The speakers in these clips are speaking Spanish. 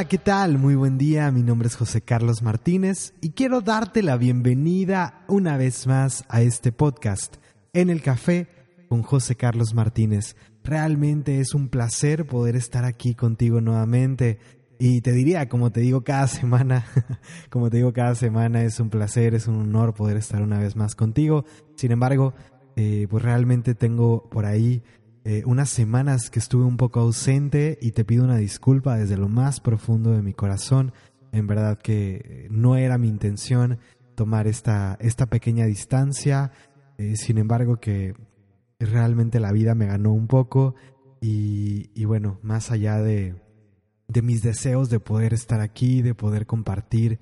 Hola, ¿qué tal? Muy buen día, mi nombre es José Carlos Martínez y quiero darte la bienvenida una vez más a este podcast, En el Café con José Carlos Martínez. Realmente es un placer poder estar aquí contigo nuevamente y te diría, como te digo cada semana, como te digo cada semana, es un placer, es un honor poder estar una vez más contigo. Sin embargo, eh, pues realmente tengo por ahí eh, unas semanas que estuve un poco ausente y te pido una disculpa desde lo más profundo de mi corazón. En verdad que no era mi intención tomar esta, esta pequeña distancia, eh, sin embargo que realmente la vida me ganó un poco y, bueno, más allá de, de, mis deseos de poder estar aquí, de poder compartir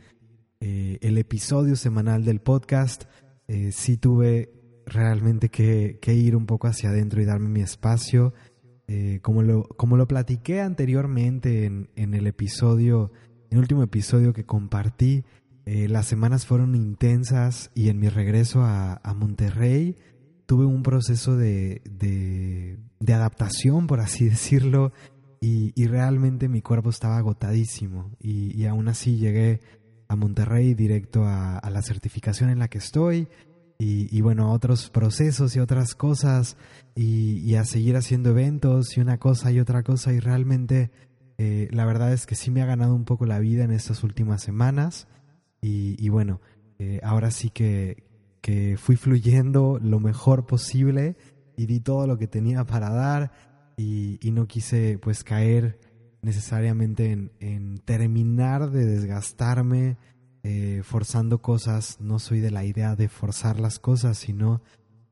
eh, el episodio semanal del podcast, sí tuve realmente que, ir un poco hacia adentro y darme mi espacio. Eh, como, lo, como lo platiqué anteriormente en, en, el episodio, en el último episodio que compartí, eh, las semanas fueron intensas y en mi regreso a, a Monterrey tuve un proceso de, de, adaptación, por así decirlo, y, y, realmente mi cuerpo estaba agotadísimo y, y aún así llegué a Monterrey directo a la certificación en la que estoy y, bueno, a otros procesos y otras cosas y, a seguir haciendo eventos y una cosa y otra cosa y realmente eh, la verdad es que sí me ha ganado un poco la vida en estas últimas semanas y, bueno, eh, ahora sí que, que fui fluyendo lo mejor posible y di todo lo que tenía para dar y, no quise pues caer necesariamente en, en terminar de desgastarme eh, forzando cosas, no soy de la idea de forzar las cosas, sino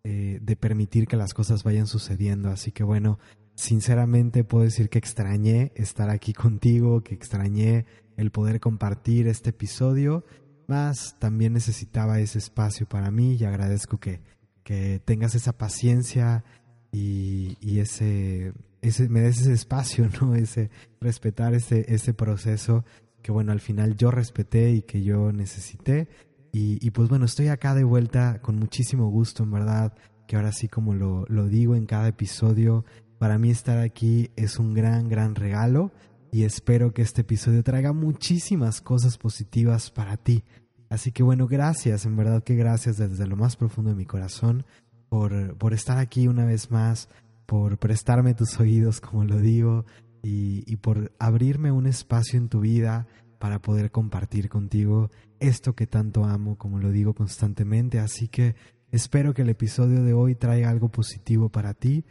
eh, de permitir que las cosas vayan sucediendo. Así que bueno, sinceramente puedo decir que extrañé estar aquí contigo, que extrañé el poder compartir este episodio, más también necesitaba ese espacio para mí y agradezco que, que tengas esa paciencia y, y ese, ese, me des ese espacio, ¿no? Ese, respetar ese, ese proceso que bueno, al final yo respeté y que yo necesité. Y, pues bueno, estoy acá de vuelta con muchísimo gusto, en verdad, que ahora sí como lo, lo digo en cada episodio, para mí estar aquí es un gran, gran regalo y espero que este episodio traiga muchísimas cosas positivas para ti. Así que bueno, gracias, en verdad que gracias desde lo más profundo de mi corazón por, por estar aquí una vez más, por prestarme tus oídos, como lo digo, y, por abrirme un espacio en tu vida para poder compartir contigo esto que tanto amo, como lo digo constantemente. Así que espero que el episodio de hoy traiga algo positivo para ti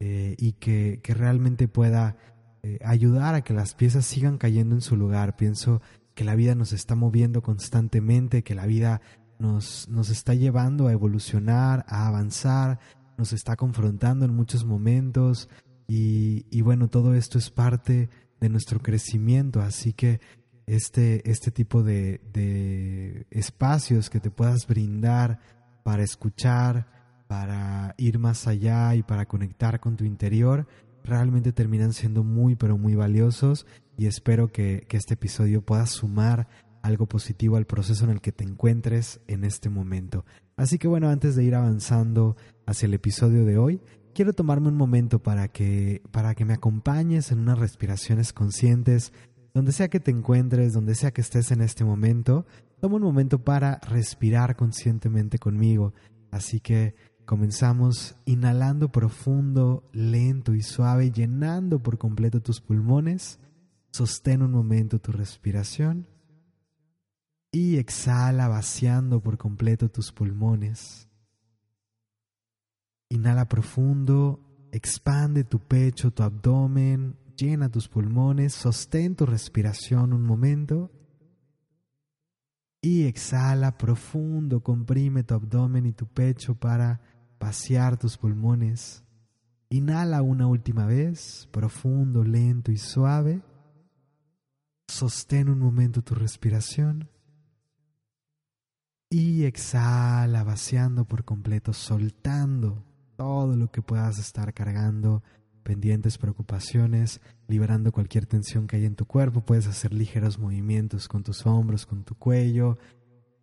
eh, y que, realmente pueda eh, ayudar a que las piezas sigan cayendo en su lugar. Pienso que la vida nos está moviendo constantemente, que la vida nos, nos está llevando a evolucionar, a avanzar, nos está confrontando en muchos momentos, y, bueno, todo esto es parte de nuestro crecimiento, así que este, este tipo de, espacios que te puedas brindar para escuchar, para ir más allá y para conectar con tu interior, realmente terminan siendo muy, pero muy valiosos y espero que, este episodio pueda sumar algo positivo al proceso en el que te encuentres en este momento. Así que bueno, antes de ir avanzando hacia el episodio de hoy, quiero tomarme un momento para que, para que me acompañes en unas respiraciones conscientes, donde sea que te encuentres, donde sea que estés en este momento, toma un momento para respirar conscientemente conmigo. Así que comenzamos inhalando profundo, lento y suave, llenando por completo tus pulmones. Sostén un momento tu respiración y exhala vaciando por completo tus pulmones. Inhala profundo, expande tu pecho, tu abdomen, llena tus pulmones, sostén tu respiración un momento. Y exhala profundo, comprime tu abdomen y tu pecho para vaciar tus pulmones. Inhala una última vez, profundo, lento y suave. Sostén un momento tu respiración. Y exhala vaciando por completo, soltando todo lo que puedas estar cargando, pendientes, preocupaciones, liberando cualquier tensión que hay en tu cuerpo. Puedes hacer ligeros movimientos con tus hombros, con tu cuello.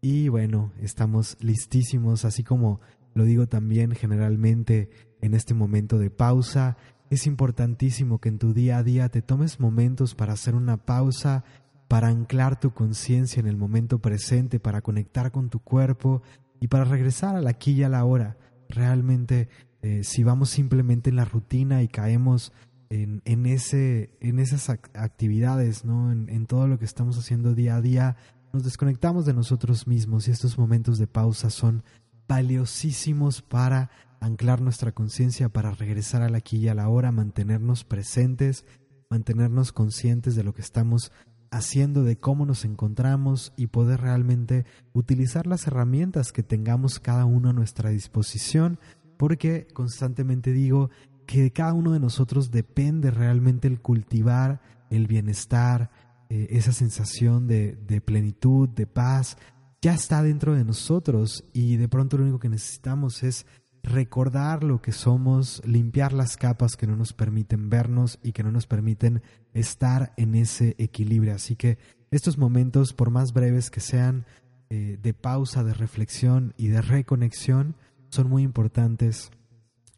Y bueno, estamos listísimos, así como lo digo también generalmente en este momento de pausa. es importantísimo que en tu día a día te tomes momentos para hacer una pausa, para anclar tu conciencia en el momento presente, para conectar con tu cuerpo y para regresar a la aquí y a la hora. Realmente, eh, si vamos simplemente en la rutina y caemos en, en, ese, en esas actividades, ¿no? En, en todo lo que estamos haciendo día a día, nos desconectamos de nosotros mismos y estos momentos de pausa son valiosísimos para anclar nuestra conciencia para regresar al aquí y a la hora, mantenernos presentes, mantenernos conscientes de lo que estamos haciendo, de cómo nos encontramos y poder realmente utilizar las herramientas que tengamos cada uno a nuestra disposición, porque constantemente digo que de cada uno de nosotros depende realmente el cultivar el bienestar, eh, esa sensación de, plenitud, de paz, ya está dentro de nosotros y de pronto lo único que necesitamos es recordar lo que somos, limpiar las capas que no nos permiten vernos y que no nos permiten estar en ese equilibrio. Así que estos momentos, por más breves que sean, eh, de pausa, de reflexión y de reconexión, son muy importantes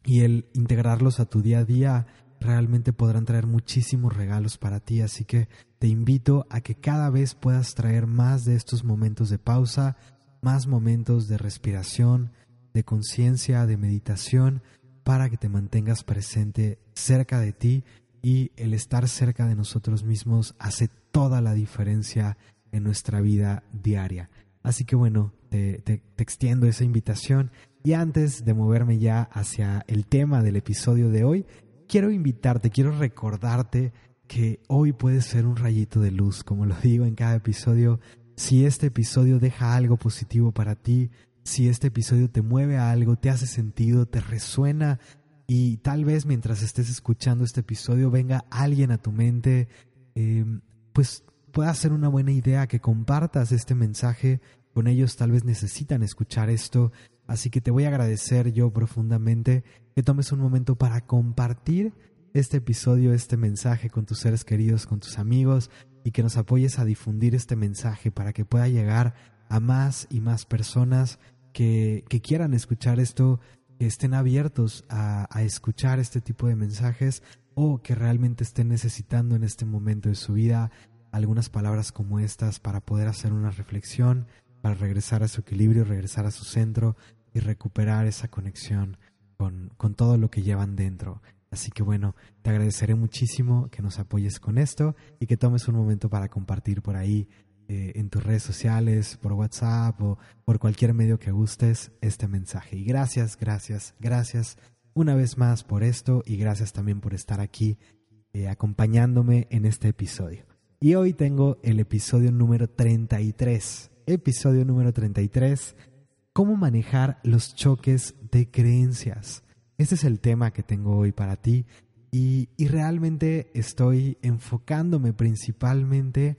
y el integrarlos a tu día a día realmente podrán traer muchísimos regalos para ti. Así que te invito a que cada vez puedas traer más de estos momentos de pausa, más momentos de respiración, de conciencia, de meditación, para que te mantengas presente cerca de ti y el estar cerca de nosotros mismos hace toda la diferencia en nuestra vida diaria. Así que bueno, te, extiendo esa invitación y antes de moverme ya hacia el tema del episodio de hoy, quiero invitarte, quiero recordarte que hoy puede ser un rayito de luz, como lo digo en cada episodio. Si este episodio deja algo positivo para ti, si este episodio te mueve a algo, te hace sentido, te resuena y tal vez mientras estés escuchando este episodio venga alguien a tu mente, em, pues pueda ser una buena idea que compartas este mensaje. Con ellos, tal vez necesitan escuchar esto, así que te voy a agradecer yo profundamente que tomes un momento para compartir este episodio, este mensaje con tus seres queridos, con tus amigos y que nos apoyes a difundir este mensaje para que pueda llegar a más y más personas que, quieran escuchar esto, que estén abiertos a, a escuchar este tipo de mensajes o que realmente estén necesitando en este momento de su vida algunas palabras como estas para poder hacer una reflexión, para regresar a su equilibrio, regresar a su centro y recuperar esa conexión con, con, todo lo que llevan dentro. Así que bueno, te agradeceré muchísimo que nos apoyes con esto y que tomes un momento para compartir por ahí eh, en tus redes sociales, por WhatsApp o por cualquier medio que gustes este mensaje. Y gracias, gracias, gracias una vez más por esto y gracias también por estar aquí eh, acompañándome en este episodio. Y hoy tengo el episodio número 33. Episodio número 33. ¿Cómo manejar los choques de creencias? Este es el tema que tengo hoy para ti y, y realmente estoy enfocándome principalmente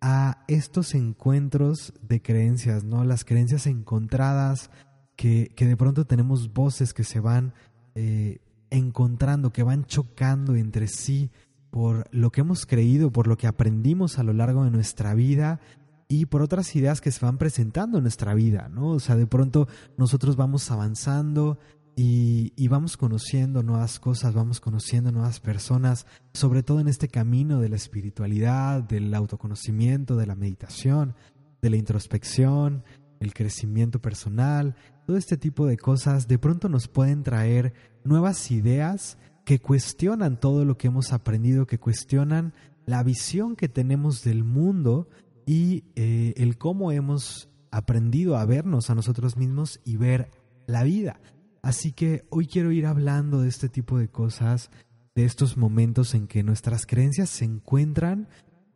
a estos encuentros de creencias, ¿no? Las creencias encontradas, que, que de pronto tenemos voces que se van eh, encontrando, que van chocando entre sí por lo que hemos creído, por lo que aprendimos a lo largo de nuestra vida y por otras ideas que se van presentando en nuestra vida, ¿no? O sea, de pronto nosotros vamos avanzando y, vamos conociendo nuevas cosas, vamos conociendo nuevas personas, sobre todo en este camino de la espiritualidad, del autoconocimiento, de la meditación, de la introspección, el crecimiento personal, todo este tipo de cosas de pronto nos pueden traer nuevas ideas que cuestionan todo lo que hemos aprendido, que cuestionan la visión que tenemos del mundo y eh, el cómo hemos aprendido a vernos a nosotros mismos y ver la vida. Así que hoy quiero ir hablando de este tipo de cosas, de estos momentos en que nuestras creencias se encuentran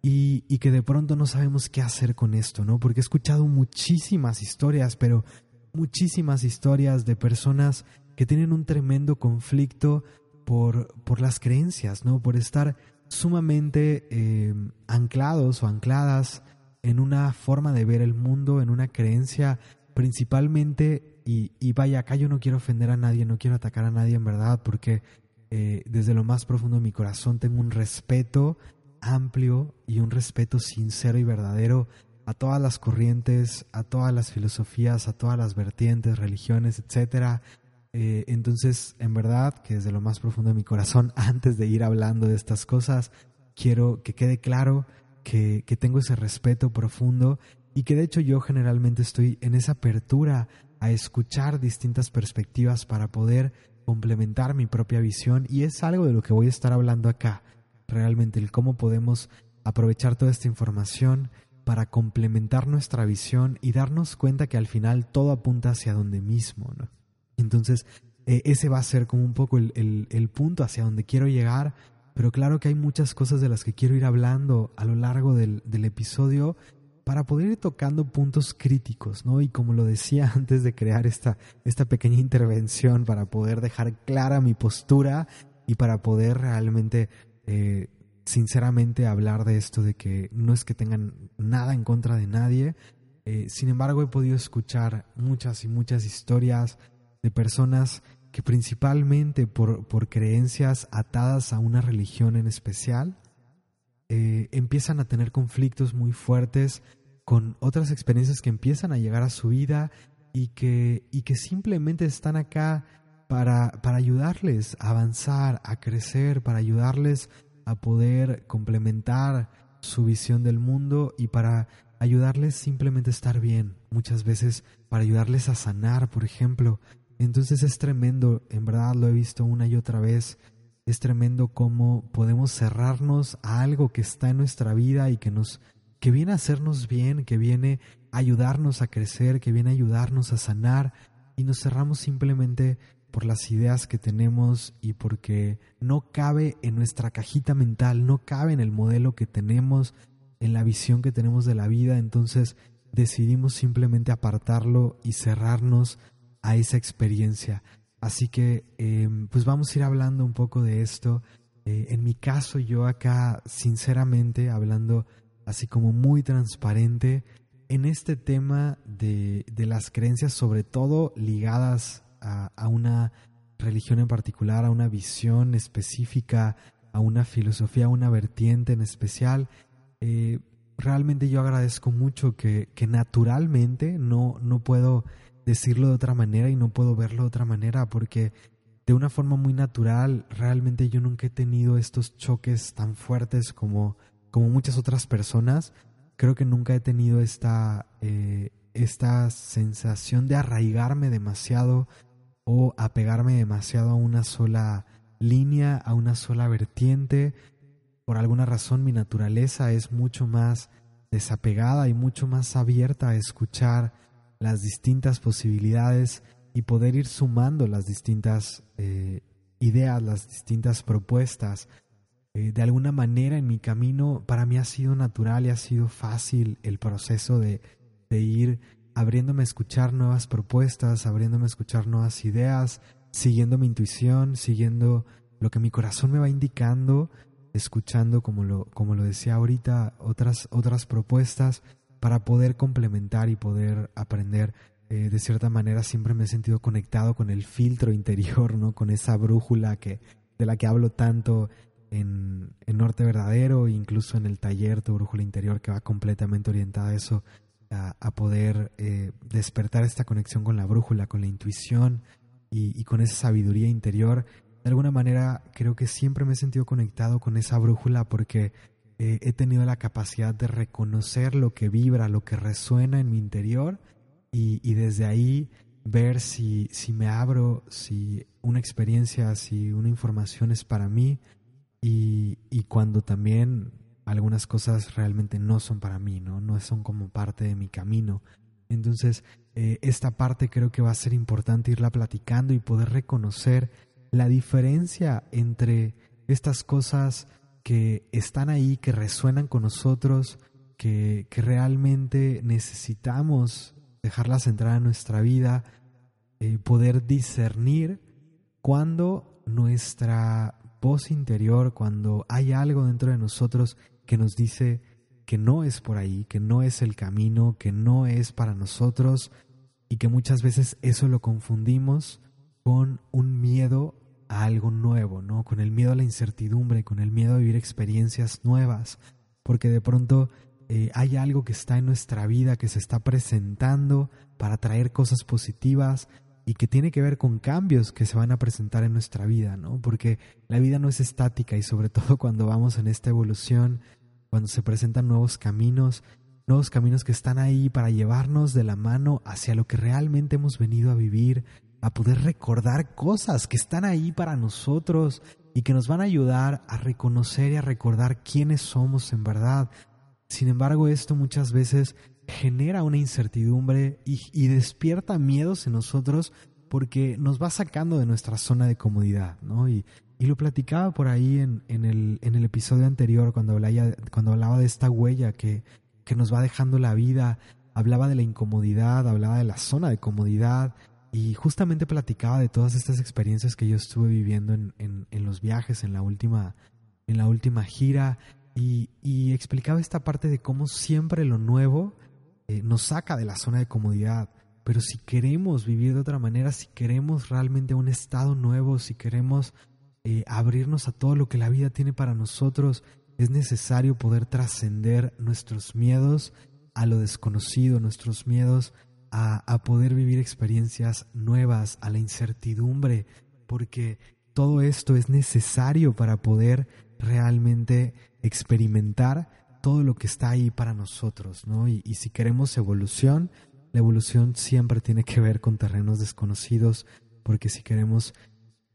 y, que de pronto no sabemos qué hacer con esto, ¿no? Porque he escuchado muchísimas historias, pero muchísimas historias de personas que tienen un tremendo conflicto por, por las creencias, ¿no? Por estar sumamente eh, anclados o ancladas en una forma de ver el mundo, en una creencia principalmente y, vaya, acá yo no quiero ofender a nadie, no quiero atacar a nadie en verdad, porque eh, desde lo más profundo de mi corazón tengo un respeto amplio y un respeto sincero y verdadero a todas las corrientes, a todas las filosofías, a todas las vertientes, religiones, etcétera. Eh, entonces, en verdad, que desde lo más profundo de mi corazón, antes de ir hablando de estas cosas, quiero que quede claro que, que tengo ese respeto profundo y que de hecho yo generalmente estoy en esa apertura a escuchar distintas perspectivas para poder complementar mi propia visión y es algo de lo que voy a estar hablando acá, realmente el cómo podemos aprovechar toda esta información para complementar nuestra visión y darnos cuenta que al final todo apunta hacia donde mismo. ¿no? Entonces, e, ese va a ser como un poco el, punto hacia donde quiero llegar, pero claro que hay muchas cosas de las que quiero ir hablando a lo largo del, del episodio para poder ir tocando puntos críticos, ¿no? Y como lo decía antes de crear esta, esta pequeña intervención, para poder dejar clara mi postura y para poder realmente eh, sinceramente hablar de esto, de que no es que tengan nada en contra de nadie. Eh, sin embargo, he podido escuchar muchas y muchas historias de personas que principalmente por, por creencias atadas a una religión en especial, eh, empiezan a tener conflictos muy fuertes con otras experiencias que empiezan a llegar a su vida y que, y que simplemente están acá para, para ayudarles a avanzar, a crecer, para ayudarles a poder complementar su visión del mundo y para ayudarles simplemente a estar bien, muchas veces para ayudarles a sanar, por ejemplo. Entonces es tremendo, en verdad lo he visto una y otra vez, es tremendo cómo podemos cerrarnos a algo que está en nuestra vida y que nos que viene a hacernos bien, que viene a ayudarnos a crecer, que viene a ayudarnos a sanar. Y nos cerramos simplemente por las ideas que tenemos y porque no cabe en nuestra cajita mental, no cabe en el modelo que tenemos, en la visión que tenemos de la vida, entonces decidimos simplemente apartarlo y cerrarnos a esa experiencia. Así que em, pues vamos a ir hablando un poco de esto. Eh, en mi caso yo acá sinceramente hablando así como muy transparente en este tema de, de las creencias sobre todo ligadas a, una religión en particular, a una visión específica, a una filosofía, a una vertiente en especial. Eh, realmente yo agradezco mucho que, que naturalmente no, no puedo decirlo de otra manera y no puedo verlo de otra manera porque de una forma muy natural realmente yo nunca he tenido estos choques tan fuertes como, como muchas otras personas. Creo que nunca he tenido esta, eh, esta sensación de arraigarme demasiado o apegarme demasiado a una sola línea, a una sola vertiente. Por alguna razón mi naturaleza es mucho más desapegada y mucho más abierta a escuchar las distintas posibilidades y poder ir sumando las distintas eh, ideas, las distintas propuestas. Eh, de alguna manera en mi camino para mí ha sido natural y ha sido fácil el proceso de, de ir abriéndome a escuchar nuevas propuestas, abriéndome a escuchar nuevas ideas, siguiendo mi intuición, siguiendo lo que mi corazón me va indicando, escuchando, como lo, como lo decía ahorita, otras, otras propuestas para poder complementar y poder aprender. Eh, de cierta manera siempre me he sentido conectado con el filtro interior, ¿no? Con esa brújula que, de la que hablo tanto en, en Norte Verdadero, incluso en el taller Tu Brújula Interior, que va completamente orientada a eso, a, poder eh, despertar esta conexión con la brújula, con la intuición y, con esa sabiduría interior. De alguna manera creo que siempre me he sentido conectado con esa brújula porque eh, he tenido la capacidad de reconocer lo que vibra, lo que resuena en mi interior y, desde ahí ver si, si me abro, si una experiencia, si una información es para mí y, y cuando también algunas cosas realmente no son para mí, ¿no? No son como parte de mi camino. Entonces, eh, esta parte creo que va a ser importante irla platicando y poder reconocer la diferencia entre estas cosas que están ahí, que resuenan con nosotros, que, que realmente necesitamos dejarlas entrar a nuestra vida, eh, poder discernir cuando nuestra voz interior, cuando hay algo dentro de nosotros que nos dice que no es por ahí, que no es el camino, que no es para nosotros y que muchas veces eso lo confundimos con un miedo a algo nuevo, ¿no? Con el miedo a la incertidumbre, con el miedo a vivir experiencias nuevas, porque de pronto eh, hay algo que está en nuestra vida que se está presentando para traer cosas positivas y que tiene que ver con cambios que se van a presentar en nuestra vida, ¿no? Porque la vida no es estática y sobre todo cuando vamos en esta evolución, cuando se presentan nuevos caminos, nuevos caminos que están ahí para llevarnos de la mano hacia lo que realmente hemos venido a vivir, a poder recordar cosas que están ahí para nosotros y que nos van a ayudar a reconocer y a recordar quiénes somos en verdad. Sin embargo, esto muchas veces genera una incertidumbre y, despierta miedos en nosotros porque nos va sacando de nuestra zona de comodidad, ¿no? Y, lo platicaba por ahí en, el, en el episodio anterior cuando hablaba, cuando hablaba de esta huella que, que nos va dejando la vida, hablaba de la incomodidad, hablaba de la zona de comodidad y justamente platicaba de todas estas experiencias que yo estuve viviendo en, en, los viajes, en la última, en la última gira y, explicaba esta parte de cómo siempre lo nuevo eh, nos saca de la zona de comodidad. Pero si queremos vivir de otra manera, si queremos realmente un estado nuevo, si queremos eh, abrirnos a todo lo que la vida tiene para nosotros, es necesario poder trascender nuestros miedos a lo desconocido, nuestros miedos a poder vivir experiencias nuevas, a la incertidumbre, porque todo esto es necesario para poder realmente experimentar todo lo que está ahí para nosotros, ¿no? Y, si queremos evolución, la evolución siempre tiene que ver con terrenos desconocidos, porque si queremos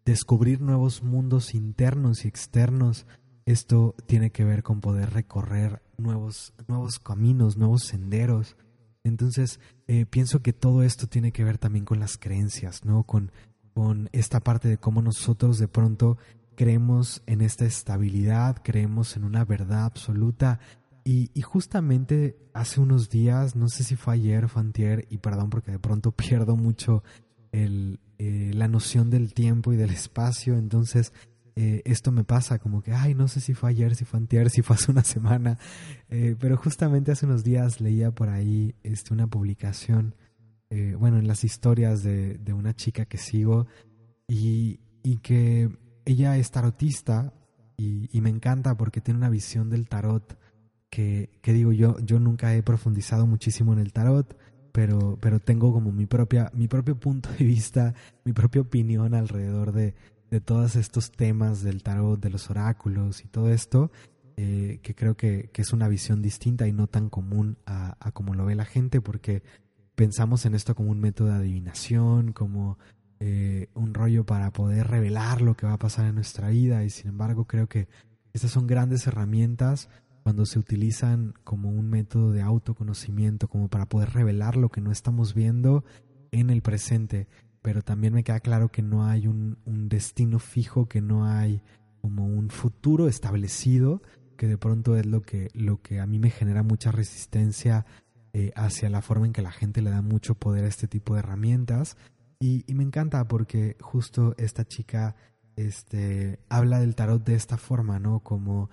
descubrir nuevos mundos internos y externos, esto tiene que ver con poder recorrer nuevos, nuevos caminos, nuevos senderos. Entonces, eh, pienso que todo esto tiene que ver también con las creencias, ¿no? Con, con esta parte de cómo nosotros de pronto creemos en esta estabilidad, creemos en una verdad absoluta. Y, justamente hace unos días, no sé si fue ayer o antier, y perdón porque de pronto pierdo mucho el, eh, la noción del tiempo y del espacio, entonces eh, esto me pasa como que, ay, no sé si fue ayer, si fue antier, si fue hace una semana, eh, pero justamente hace unos días leía por ahí este, una publicación, bueno, en las historias de, de una chica que sigo y, y que ella es tarotista y, me encanta porque tiene una visión del tarot que, digo yo, yo nunca he profundizado muchísimo en el tarot, pero, pero tengo como mi, propia, mi propio punto de vista, mi propia opinión alrededor de, de todos estos temas del tarot, de los oráculos y todo esto, eh, que creo que, que, es una visión distinta y no tan común a, como lo ve la gente, porque pensamos en esto como un método de adivinación, como eh, un rollo para poder revelar lo que va a pasar en nuestra vida y sin embargo creo que estas son grandes herramientas cuando se utilizan como un método de autoconocimiento, como para poder revelar lo que no estamos viendo en el presente. Pero también me queda claro que no hay un, destino fijo, que no hay como un futuro establecido, que de pronto es lo que, lo que a mí me genera mucha resistencia eh, hacia la forma en que la gente le da mucho poder a este tipo de herramientas y, me encanta porque justo esta chica este, habla del tarot de esta forma, ¿no? Como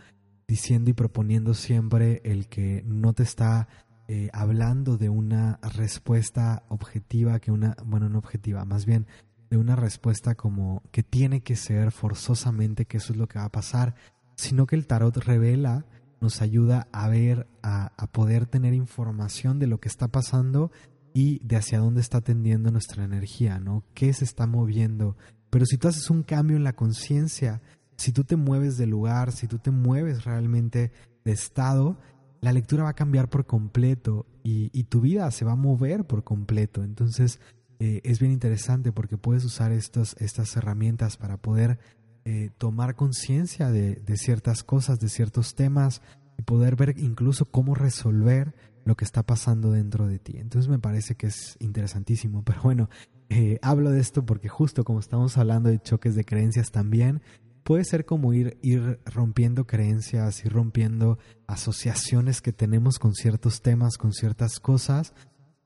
diciendo y proponiendo siempre el que no te está eh, hablando de una respuesta objetiva, que una, bueno, no objetiva, más bien de una respuesta como que tiene que ser forzosamente que eso es lo que va a pasar, sino que el tarot revela, nos ayuda a ver, a, a poder tener información de lo que está pasando y de hacia dónde está tendiendo nuestra energía, ¿no? ¿Qué se está moviendo? Pero si tú haces un cambio en la conciencia, si tú te mueves de lugar, si tú te mueves realmente de estado, la lectura va a cambiar por completo y, tu vida se va a mover por completo. Entonces eh, es bien interesante porque puedes usar estas, estas herramientas para poder eh, tomar conciencia de, de ciertas cosas, de ciertos temas y poder ver incluso cómo resolver lo que está pasando dentro de ti. Entonces me parece que es interesantísimo, pero bueno, eh, hablo de esto porque justo como estamos hablando de choques de creencias también, puede ser como ir, ir rompiendo creencias, ir rompiendo asociaciones que tenemos con ciertos temas, con ciertas cosas,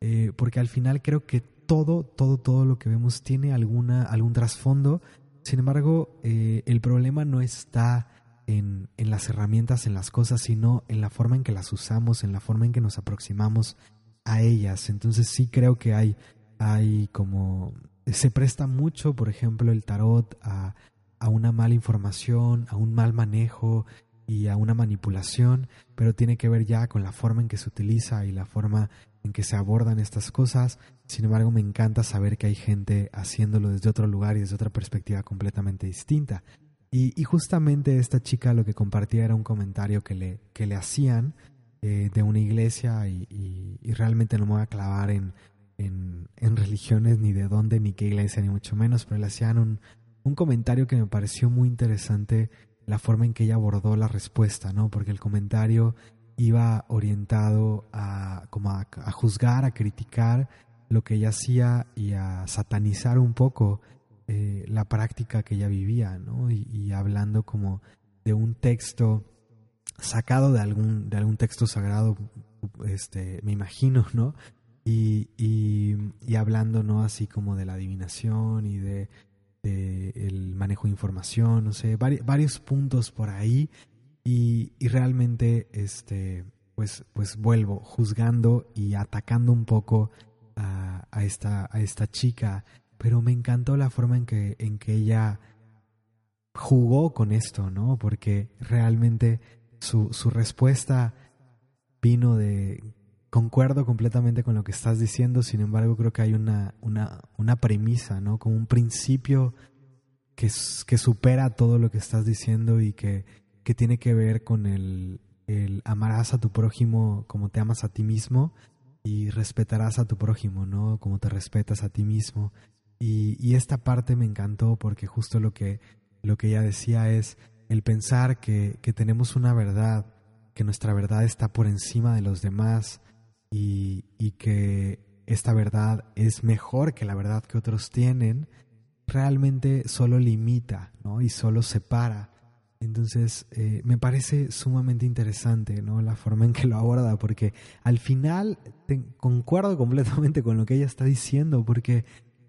eh, porque al final creo que todo, todo, todo lo que vemos tiene alguna, algún trasfondo. Sin embargo, eh, el problema no está en, en, las herramientas, en las cosas, sino en la forma en que las usamos, en la forma en que nos aproximamos a ellas. Entonces sí creo que hay, hay como... Se presta mucho, por ejemplo, el tarot a, a una mala información, a un mal manejo, y a una manipulación, pero tiene que ver ya con la forma en que se utiliza y la forma en que se abordan estas cosas. Sin embargo, me encanta saber que hay gente haciéndolo desde otro lugar y desde otra perspectiva completamente distinta. Y, justamente esta chica lo que compartía era un comentario que le, que le hacían eh, de una iglesia y, realmente no me voy a clavar en, en, religiones ni de dónde ni qué iglesia ni mucho menos, pero le hacían un, un comentario que me pareció muy interesante la forma en que ella abordó la respuesta, ¿no? Porque el comentario iba orientado a, como a, juzgar, a criticar lo que ella hacía y a satanizar un poco eh, la práctica que ella vivía, ¿no? Y, hablando como de un texto sacado de algún, de algún texto sagrado, este, me imagino, ¿no? Y, y, hablando, ¿no? Así como de la adivinación y de, el manejo de información, no sé, varios puntos por ahí y, realmente, este, pues, pues vuelvo juzgando y atacando un poco a, esta, a esta chica, pero me encantó la forma en que, en que ella jugó con esto, ¿no? Porque realmente su, su respuesta vino de concuerdo completamente con lo que estás diciendo, sin embargo creo que hay una, una, una premisa, ¿no? Como un principio que, que supera todo lo que estás diciendo y que que tiene que ver con el, el amarás a tu prójimo como te amas a ti mismo y respetarás a tu prójimo, ¿no? Como te respetas a ti mismo. Y, y, esta parte me encantó porque justo lo que, lo que ella decía es el pensar que, que tenemos una verdad, que nuestra verdad está por encima de los demás y, y que esta verdad es mejor que la verdad que otros tienen, realmente solo limita, ¿no? Y solo separa entonces, eh, me parece sumamente interesante ¿no? la forma en que lo aborda, porque al final concuerdo completamente con lo que ella está diciendo, porque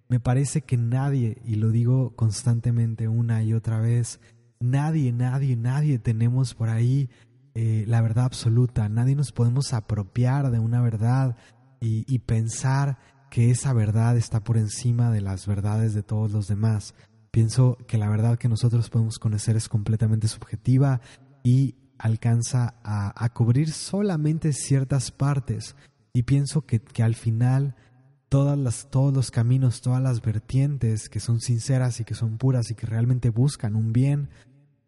me parece que nadie, y lo digo constantemente una y otra vez, nadie, nadie, nadie tenemos por ahí eh, la verdad absoluta, nadie nos podemos apropiar de una verdad y pensar que esa verdad está por encima de las verdades de todos los demás. Pienso que la verdad que nosotros podemos conocer es completamente subjetiva y alcanza a, cubrir solamente ciertas partes. Y pienso que, al final todas las, todos los caminos, todas las vertientes que son sinceras y que son puras y que realmente buscan un bien,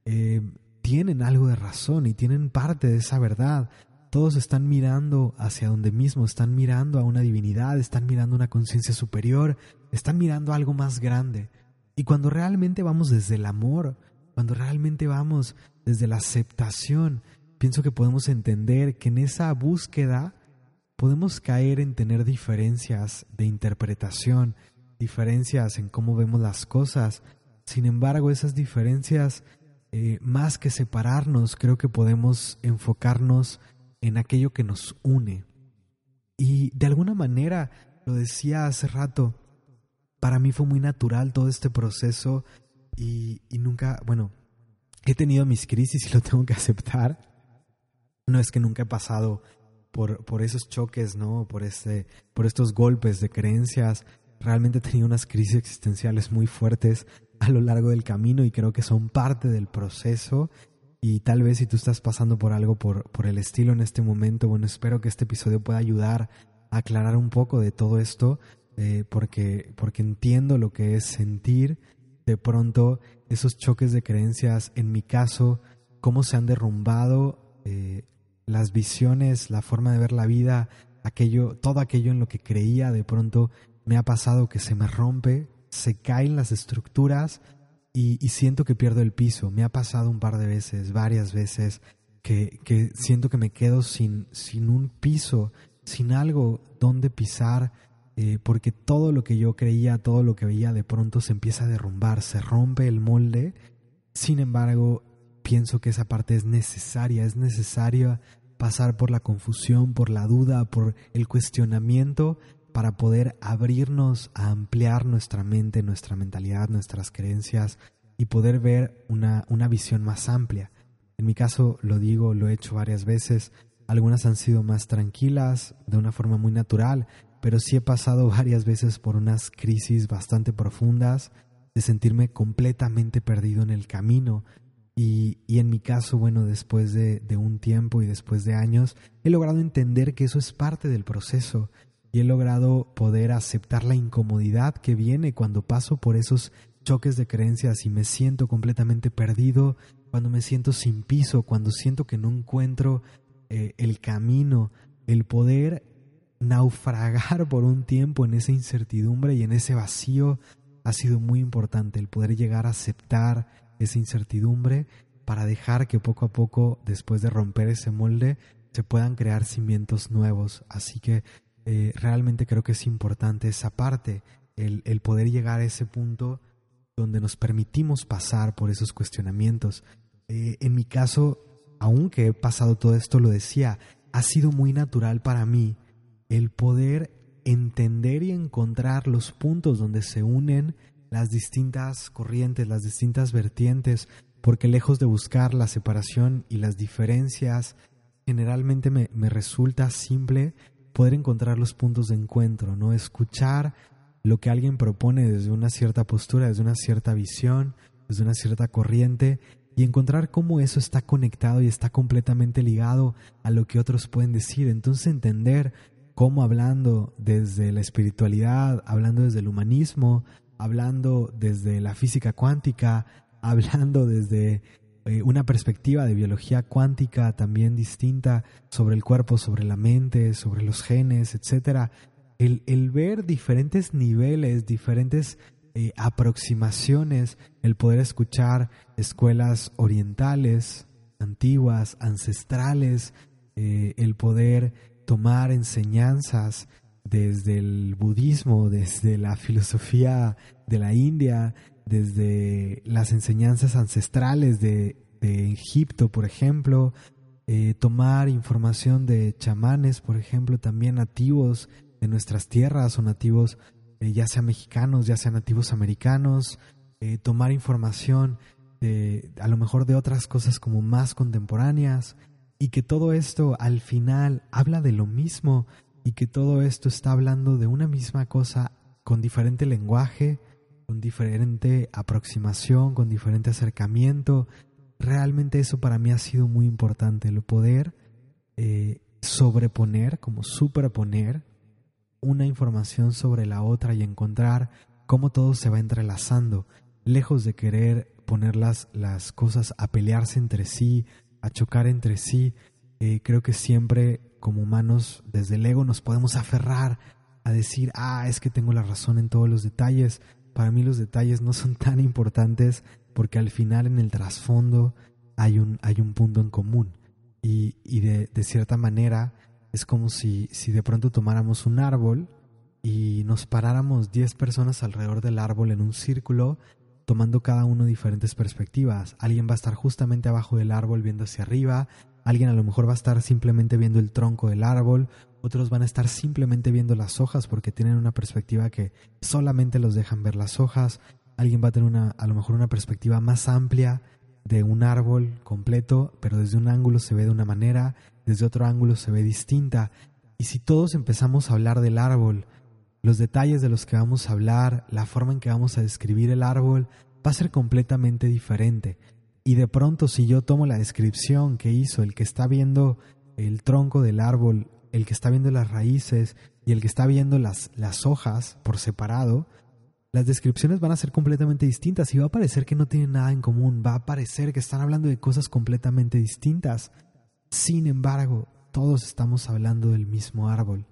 eh, tienen algo de razón y tienen parte de esa verdad. Todos están mirando hacia donde mismo, están mirando a una divinidad, están mirando una conciencia superior, están mirando algo más grande. Y cuando realmente vamos desde el amor, cuando realmente vamos desde la aceptación, pienso que podemos entender que en esa búsqueda podemos caer en tener diferencias de interpretación, diferencias en cómo vemos las cosas. Sin embargo, esas diferencias, eh, más que separarnos, creo que podemos enfocarnos en aquello que nos une. Y de alguna manera, lo decía hace rato, para mí fue muy natural todo este proceso y, nunca, bueno, he tenido mis crisis y lo tengo que aceptar. No es que nunca he pasado por, por esos choques, ¿no? Por, este, por estos golpes de creencias. Realmente he tenido unas crisis existenciales muy fuertes a lo largo del camino y creo que son parte del proceso. Y tal vez si tú estás pasando por algo por, por el estilo en este momento, bueno, espero que este episodio pueda ayudar a aclarar un poco de todo esto, eh, porque, porque entiendo lo que es sentir de pronto esos choques de creencias, en mi caso, cómo se han derrumbado eh, las visiones, la forma de ver la vida, aquello, todo aquello en lo que creía, de pronto me ha pasado que se me rompe, se caen las estructuras y, y siento que pierdo el piso. Me ha pasado un par de veces, varias veces, que, que siento que me quedo sin, sin un piso, sin algo donde pisar, eh, porque todo lo que yo creía, todo lo que veía de pronto se empieza a derrumbar, se rompe el molde. Sin embargo, pienso que esa parte es necesaria, es necesaria pasar por la confusión, por la duda, por el cuestionamiento para poder abrirnos a ampliar nuestra mente, nuestra mentalidad, nuestras creencias y poder ver una, una visión más amplia. En mi caso, lo digo, lo he hecho varias veces, algunas han sido más tranquilas, de una forma muy natural, pero sí he pasado varias veces por unas crisis bastante profundas de sentirme completamente perdido en el camino. Y, y, en mi caso, bueno, después de, de, un tiempo y después de años, he logrado entender que eso es parte del proceso he logrado poder aceptar la incomodidad que viene cuando paso por esos choques de creencias y me siento completamente perdido, cuando me siento sin piso, cuando siento que no encuentro eh, el camino, el poder naufragar por un tiempo en esa incertidumbre y en ese vacío ha sido muy importante, el poder llegar a aceptar esa incertidumbre para dejar que poco a poco, después de romper ese molde, se puedan crear cimientos nuevos. Así que eh, realmente creo que es importante esa parte, el, el poder llegar a ese punto donde nos permitimos pasar por esos cuestionamientos. Eh, en mi caso, aunque he pasado todo esto, lo decía, ha sido muy natural para mí el poder entender y encontrar los puntos donde se unen las distintas corrientes, las distintas vertientes, porque lejos de buscar la separación y las diferencias, generalmente me, me resulta simple poder encontrar los puntos de encuentro, ¿no? Escuchar lo que alguien propone desde una cierta postura, desde una cierta visión, desde una cierta corriente y encontrar cómo eso está conectado y está completamente ligado a lo que otros pueden decir. Entonces entender cómo hablando desde la espiritualidad, hablando desde el humanismo, hablando desde la física cuántica, hablando desde eh, una perspectiva de biología cuántica también distinta sobre el cuerpo, sobre la mente, sobre los genes, etcétera. El, el ver diferentes niveles, diferentes eh, aproximaciones, el poder escuchar escuelas orientales, antiguas, ancestrales, eh, el poder tomar enseñanzas desde el budismo, desde la filosofía de la India, desde las enseñanzas ancestrales de, Egipto, por ejemplo, eh, tomar información de chamanes, por ejemplo, también nativos de nuestras tierras o nativos, eh, ya sean mexicanos, ya sean nativos americanos, eh, tomar información de, a lo mejor de otras cosas como más contemporáneas, y que todo esto al final habla de lo mismo, y que todo esto está hablando de una misma cosa con diferente lenguaje, con diferente aproximación, con diferente acercamiento. Realmente eso para mí ha sido muy importante, el poder eh, sobreponer, como superponer una información sobre la otra y encontrar cómo todo se va entrelazando, lejos de querer poner las, las cosas a pelearse entre sí, a chocar entre sí. Eh, creo que siempre como humanos desde el ego nos podemos aferrar a decir, ah, es que tengo la razón en todos los detalles, para mí los detalles no son tan importantes porque al final en el trasfondo hay un, hay un punto en común. Y, y de, cierta manera es como si, si de pronto tomáramos un árbol y nos paráramos 10 personas alrededor del árbol en un círculo tomando cada uno diferentes perspectivas. Alguien va a estar justamente abajo del árbol viendo hacia arriba, alguien a lo mejor va a estar simplemente viendo el tronco del árbol, otros van a estar simplemente viendo las hojas porque tienen una perspectiva que solamente los dejan ver las hojas, alguien va a tener una, a lo mejor una perspectiva más amplia de un árbol completo, pero desde un ángulo se ve de una manera, desde otro ángulo se ve distinta. Y si todos empezamos a hablar del árbol, los detalles de los que vamos a hablar, la forma en que vamos a describir el árbol, va a ser completamente diferente. Y de pronto si yo tomo la descripción que hizo el que está viendo el tronco del árbol el que está viendo las raíces y el que está viendo las, las hojas por separado, las descripciones van a ser completamente distintas y va a parecer que no tienen nada en común, va a parecer que están hablando de cosas completamente distintas. Sin embargo, todos estamos hablando del mismo árbol.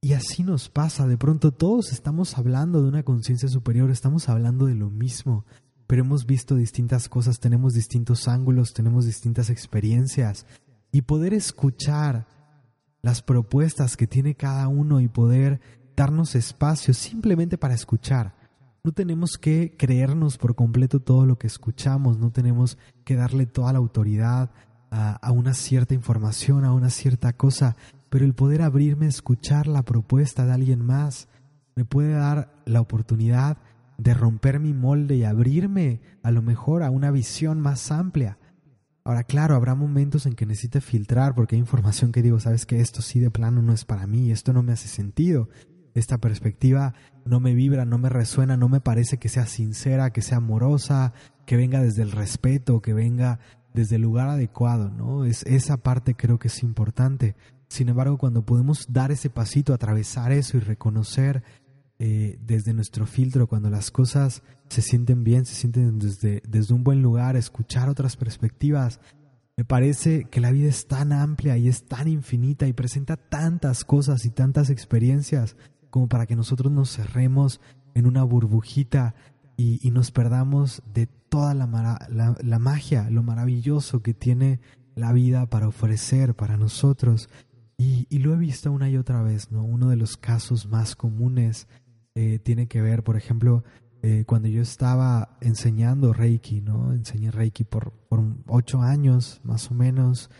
Y así nos pasa, de pronto todos estamos hablando de una conciencia superior, estamos hablando de lo mismo, pero hemos visto distintas cosas, tenemos distintos ángulos, tenemos distintas experiencias. Y poder escuchar las propuestas que tiene cada uno y poder darnos espacio simplemente para escuchar. No tenemos que creernos por completo todo lo que escuchamos, no tenemos que darle toda la autoridad a, una cierta información, a una cierta cosa, pero el poder abrirme a escuchar la propuesta de alguien más me puede dar la oportunidad de romper mi molde y abrirme a lo mejor a una visión más amplia, Ahora, claro, habrá momentos en que necesite filtrar porque hay información que digo, sabes que esto sí de plano no es para mí, esto no me hace sentido. esta perspectiva no me vibra, no me resuena, no me parece que sea sincera, que sea amorosa, que venga desde el respeto, que venga desde el lugar adecuado, ¿no? Es, esa parte creo que es importante. Sin embargo, cuando podemos dar ese pasito, atravesar eso y reconocer eh, desde nuestro filtro, cuando las cosas se sienten bien, se sienten desde, desde un buen lugar, escuchar otras perspectivas, me parece que la vida es tan amplia y es tan infinita y presenta tantas cosas y tantas experiencias como para que nosotros nos cerremos en una burbujita y, nos perdamos de toda la, la, magia, lo maravilloso que tiene la vida para ofrecer para nosotros. Y, lo he visto una y otra vez, ¿no? Uno de los casos más comunes eh, tiene que ver, por ejemplo, eh, cuando yo estaba enseñando Reiki, ¿no? Enseñé Reiki por, ocho años, más o menos.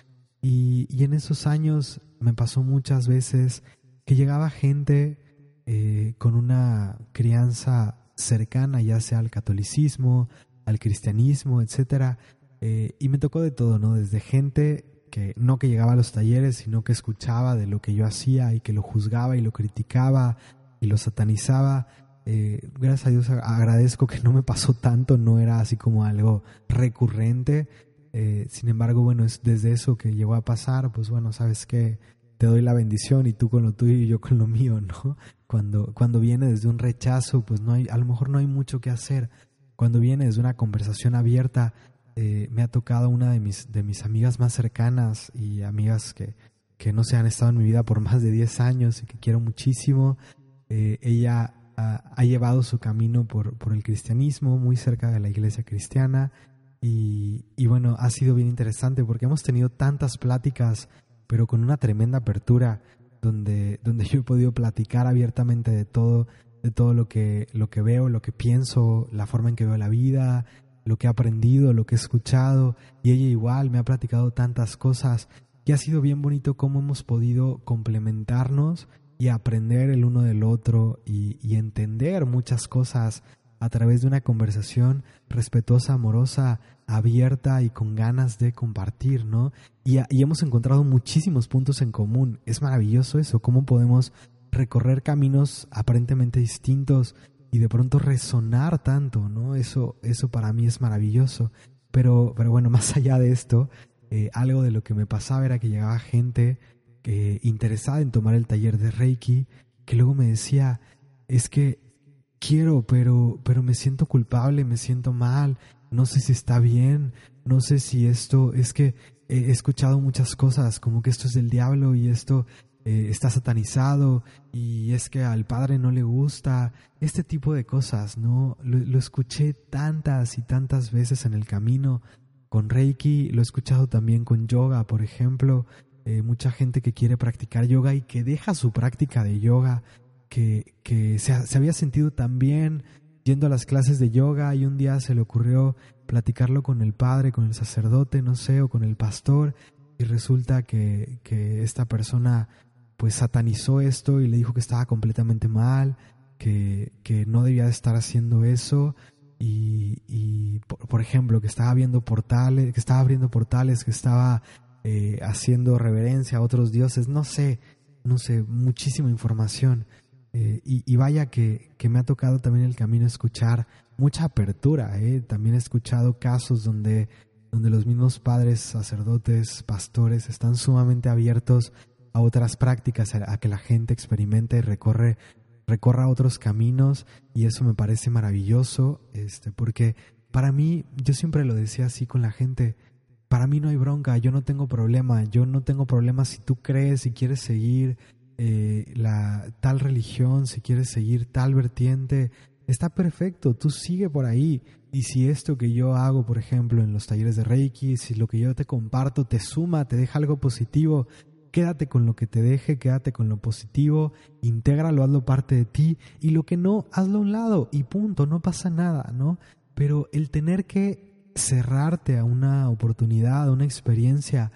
Y, y, en esos años me pasó muchas veces que llegaba gente eh, con una crianza cercana, ya sea al catolicismo, al cristianismo, etcétera. Eh, y me tocó de todo, ¿no? Desde gente que no que llegaba a los talleres, sino que escuchaba de lo que yo hacía y que lo juzgaba y lo criticaba y lo satanizaba eh, gracias a Dios agradezco que no me pasó tanto, no era así como algo recurrente. Eh, sin embargo, bueno, es desde eso que llegó a pasar, pues bueno, sabes que te doy la bendición y tú con lo tuyo y yo con lo mío, ¿no? Cuando, cuando viene desde un rechazo, pues no hay, a lo mejor no hay mucho que hacer. Cuando viene desde una conversación abierta, eh, me ha tocado una de mis, de mis amigas más cercanas y amigas que, que no se han estado en mi vida por más de 10 años y que quiero muchísimo. ella ha, llevado su camino por, por, el cristianismo, muy cerca de la iglesia cristiana. Y, y, bueno, ha sido bien interesante porque hemos tenido tantas pláticas, pero con una tremenda apertura, donde, donde yo he podido platicar abiertamente de todo, de todo lo que, lo que veo, lo que pienso, la forma en que veo la vida, lo que he aprendido, lo que he escuchado. Y ella igual me ha platicado tantas cosas. Y ha sido bien bonito cómo hemos podido complementarnos y aprender el uno del otro y, entender muchas cosas a través de una conversación respetuosa, amorosa, abierta y con ganas de compartir, ¿no? Y, y, hemos encontrado muchísimos puntos en común. Es maravilloso eso, cómo podemos recorrer caminos aparentemente distintos y de pronto resonar tanto, ¿no? Eso, eso para mí es maravilloso. Pero, pero bueno, más allá de esto, eh, algo de lo que me pasaba era que llegaba gente eh, interesada en tomar el taller de Reiki, que luego me decía, es que quiero, pero, pero me siento culpable, me siento mal, no sé si está bien, no sé si esto, es que he escuchado muchas cosas, como que esto es del diablo y esto eh, está satanizado y es que al padre no le gusta, este tipo de cosas, ¿no? Lo, lo escuché tantas y tantas veces en el camino con Reiki, lo he escuchado también con yoga, por ejemplo, eh, mucha gente que quiere practicar yoga y que deja su práctica de yoga, que, que se, había sentido tan bien yendo a las clases de yoga y un día se le ocurrió platicarlo con el padre, con el sacerdote, no sé, o con el pastor, y resulta que, que esta persona pues satanizó esto y le dijo que estaba completamente mal, que, que no debía de estar haciendo eso, y, y por, por, ejemplo, que estaba viendo portales, que estaba abriendo portales, que estaba eh, haciendo reverencia a otros dioses, no sé, no sé, muchísima información. Eh, y, vaya que, que, me ha tocado también el camino escuchar mucha apertura. Eh. También he escuchado casos donde, donde los mismos padres, sacerdotes, pastores están sumamente abiertos a otras prácticas, a, que la gente experimente y recorre, recorra otros caminos y eso me parece maravilloso, este, porque para mí, yo siempre lo decía así con la gente, para mí no hay bronca, yo no tengo problema, yo no tengo problema si tú crees, si quieres seguir eh, la tal religión, si quieres seguir tal vertiente, está perfecto, tú sigue por ahí. Y si esto que yo hago, por ejemplo, en los talleres de Reiki, si lo que yo te comparto te suma, te deja algo positivo, quédate con lo que te deje, quédate con lo positivo, intégralo, hazlo parte de ti y lo que no, hazlo a un lado y punto, no pasa nada, ¿no? Pero el tener que cerrarte a una oportunidad, a una experiencia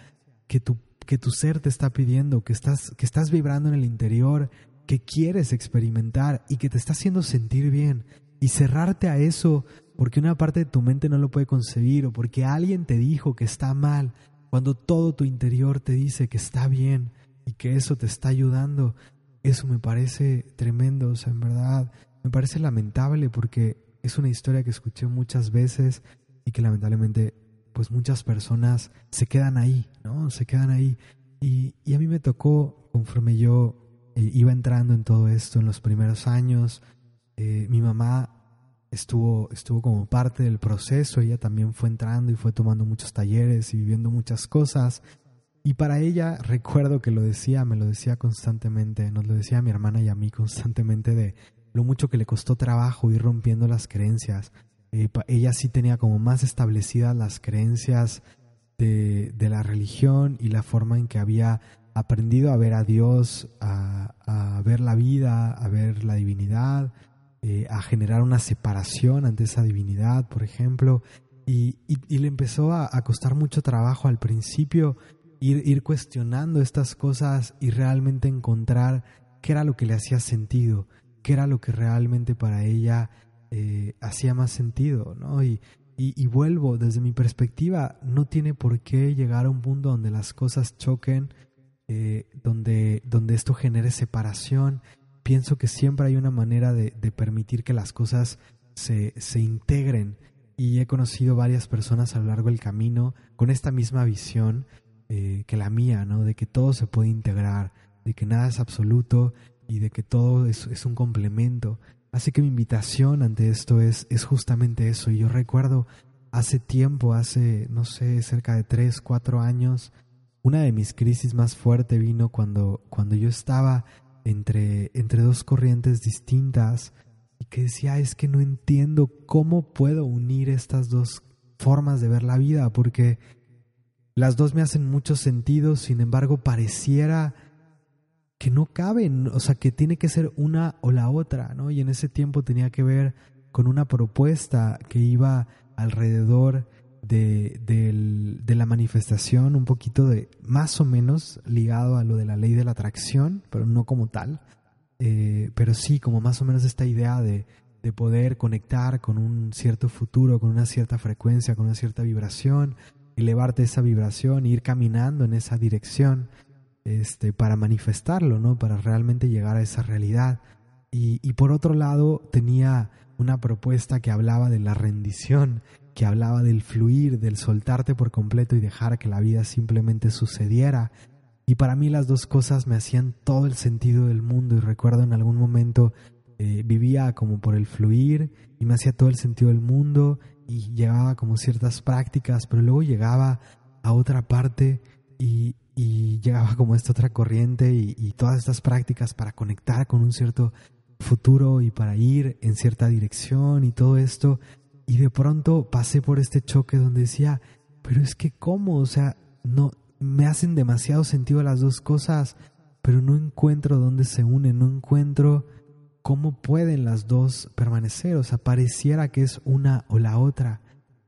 que tu, que tu ser te está pidiendo, que estás, que estás vibrando en el interior, que quieres experimentar y que te está haciendo sentir bien. Y cerrarte a eso porque una parte de tu mente no lo puede concebir o porque alguien te dijo que está mal, cuando todo tu interior te dice que está bien y que eso te está ayudando. eso me parece tremendo, o sea, en verdad, me parece lamentable porque es una historia que escuché muchas veces y que lamentablemente pues muchas personas se quedan ahí, ¿no? Se quedan ahí. Y, y a mí me tocó, conforme yo eh, iba entrando en todo esto en los primeros años, eh, mi mamá estuvo, estuvo como parte del proceso, ella también fue entrando y fue tomando muchos talleres y viviendo muchas cosas. Y para ella recuerdo que lo decía, me lo decía constantemente, nos lo decía a mi hermana y a mí constantemente de lo mucho que le costó trabajo ir rompiendo las creencias. Eh, ella sí tenía como más establecidas las creencias de, de, la religión y la forma en que había aprendido a ver a Dios, a, ver la vida, a ver la divinidad, eh, a generar una separación ante esa divinidad, por ejemplo, y, y, le empezó a, a, costar mucho trabajo al principio ir, ir cuestionando estas cosas y realmente encontrar qué era lo que le hacía sentido, qué era lo que realmente para ella eh, hacía más sentido, ¿no? Y, vuelvo, desde mi perspectiva, no tiene por qué llegar a un punto donde las cosas choquen, eh, donde, donde esto genere separación pienso que siempre hay una manera de, permitir que las cosas se, se, integren y he conocido varias personas a lo largo del camino con esta misma visión eh, que la mía, ¿no? De que todo se puede integrar, de que nada es absoluto y de que todo es un complemento. Así que mi invitación ante esto es, es justamente eso. Y yo recuerdo hace tiempo, hace, no sé, cerca de tres, cuatro años, una de mis crisis más fuertes vino cuando, cuando yo estaba entre, entre dos corrientes distintas y que decía, es que no entiendo cómo puedo unir estas dos formas de ver la vida, porque las dos me hacen mucho sentido, sin embargo pareciera que no caben, o sea, que tiene que ser una o la otra, ¿no? Y en ese tiempo tenía que ver con una propuesta que iba alrededor de, de, la manifestación, un poquito de más o menos ligado a lo de la ley de la atracción, pero no como tal, eh, pero sí como más o menos esta idea de, de poder conectar con un cierto futuro, con una cierta frecuencia, con una cierta vibración, elevarte esa vibración, ir caminando en esa dirección este, para manifestarlo, ¿no? para realmente llegar a esa realidad. Y, y por otro lado tenía una propuesta que hablaba de la rendición que hablaba del fluir, del soltarte por completo y dejar que la vida simplemente sucediera. Y para mí las dos cosas me hacían todo el sentido del mundo y recuerdo en algún momento eh, vivía como por el fluir y me hacía todo el sentido del mundo y llevaba como ciertas prácticas, pero luego llegaba a otra parte y, y llegaba como esta otra corriente y, todas estas prácticas para conectar con un cierto futuro y para ir en cierta dirección y todo esto. Y de pronto pasé por este choque donde decía, pero es que cómo, o sea, no me hacen demasiado sentido las dos cosas, pero no encuentro dónde se unen, no encuentro cómo pueden las dos permanecer, o sea, pareciera que es una o la otra.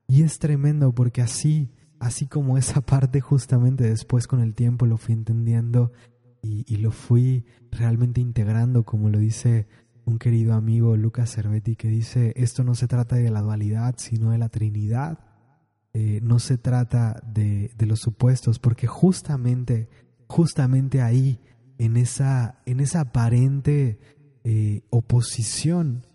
Y es tremendo porque así, así como esa parte justamente después con el tiempo lo fui entendiendo y, y lo fui realmente integrando, como lo dice un querido amigo, Lucas Cervetti, que dice, esto no se trata de la dualidad, sino de la Trinidad. Eh, no se trata de, de, los supuestos, porque justamente, justamente ahí, en esa, en esa aparente eh, oposición,